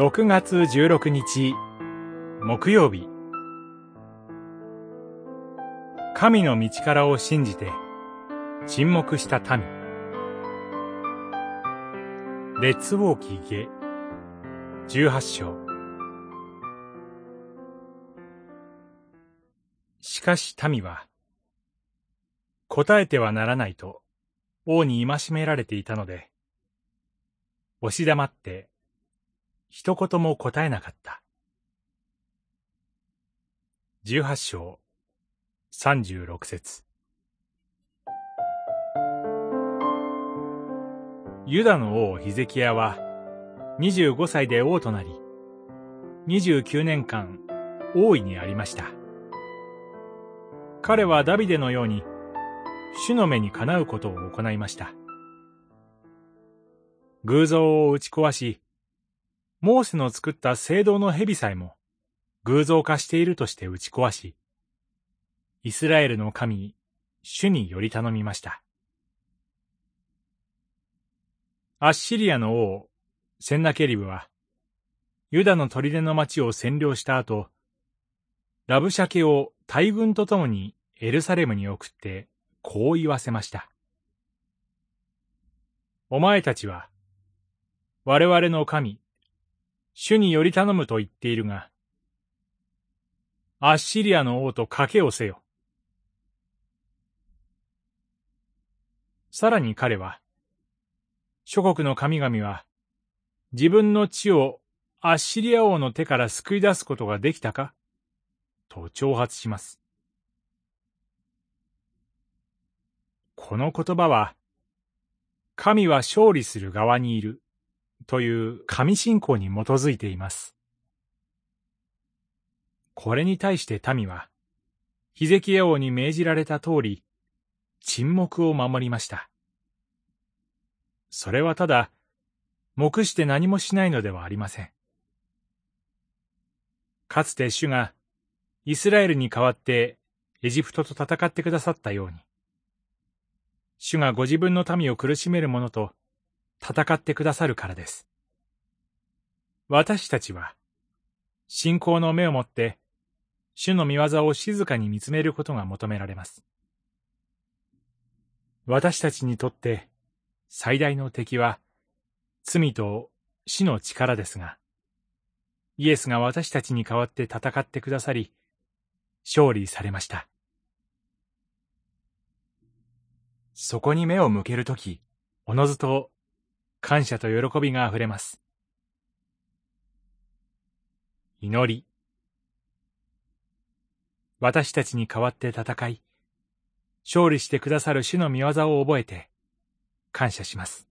6月16日木曜日。神の道からを信じて沈黙した民。レッツウォーキーゲ18章。しかし民は答えてはならないと王に戒められていたので押し黙って一言も答えなかった。十八章三十六節ユダの王ヒゼキヤは二十五歳で王となり、二十九年間王位にありました。彼はダビデのように主の目にかなうことを行いました。偶像を打ち壊し、モーセの作った聖堂の蛇さえも偶像化しているとして打ち壊し、イスラエルの神、主により頼みました。アッシリアの王、センナケリブは、ユダの砦の町を占領した後、ラブシャケを大軍と共にエルサレムに送って、こう言わせました。お前たちは、我々の神、主により頼むと言っているが、アッシリアの王と賭けをせよ。さらに彼は、諸国の神々は、自分の地をアッシリア王の手から救い出すことができたかと挑発します。この言葉は、神は勝利する側にいるという神信仰に基づいています。これに対して民は、ヒゼキヤ王に命じられた通り、沈黙を守りました。それはただ、黙して何もしないのではありません。かつて主が、イスラエルに代わってエジプトと戦ってくださったように、主がご自分の民を苦しめる者と戦ってくださるからです。私たちは、信仰の目を持って、主の見業を静かに見つめることが求められます。私たちにとって最大の敵は罪と死の力ですが、イエスが私たちに代わって戦ってくださり、勝利されました。そこに目を向けるとき、おのずと感謝と喜びがあふれます。祈り。私たちに代わって戦い、勝利してくださる主の御業を覚えて、感謝します。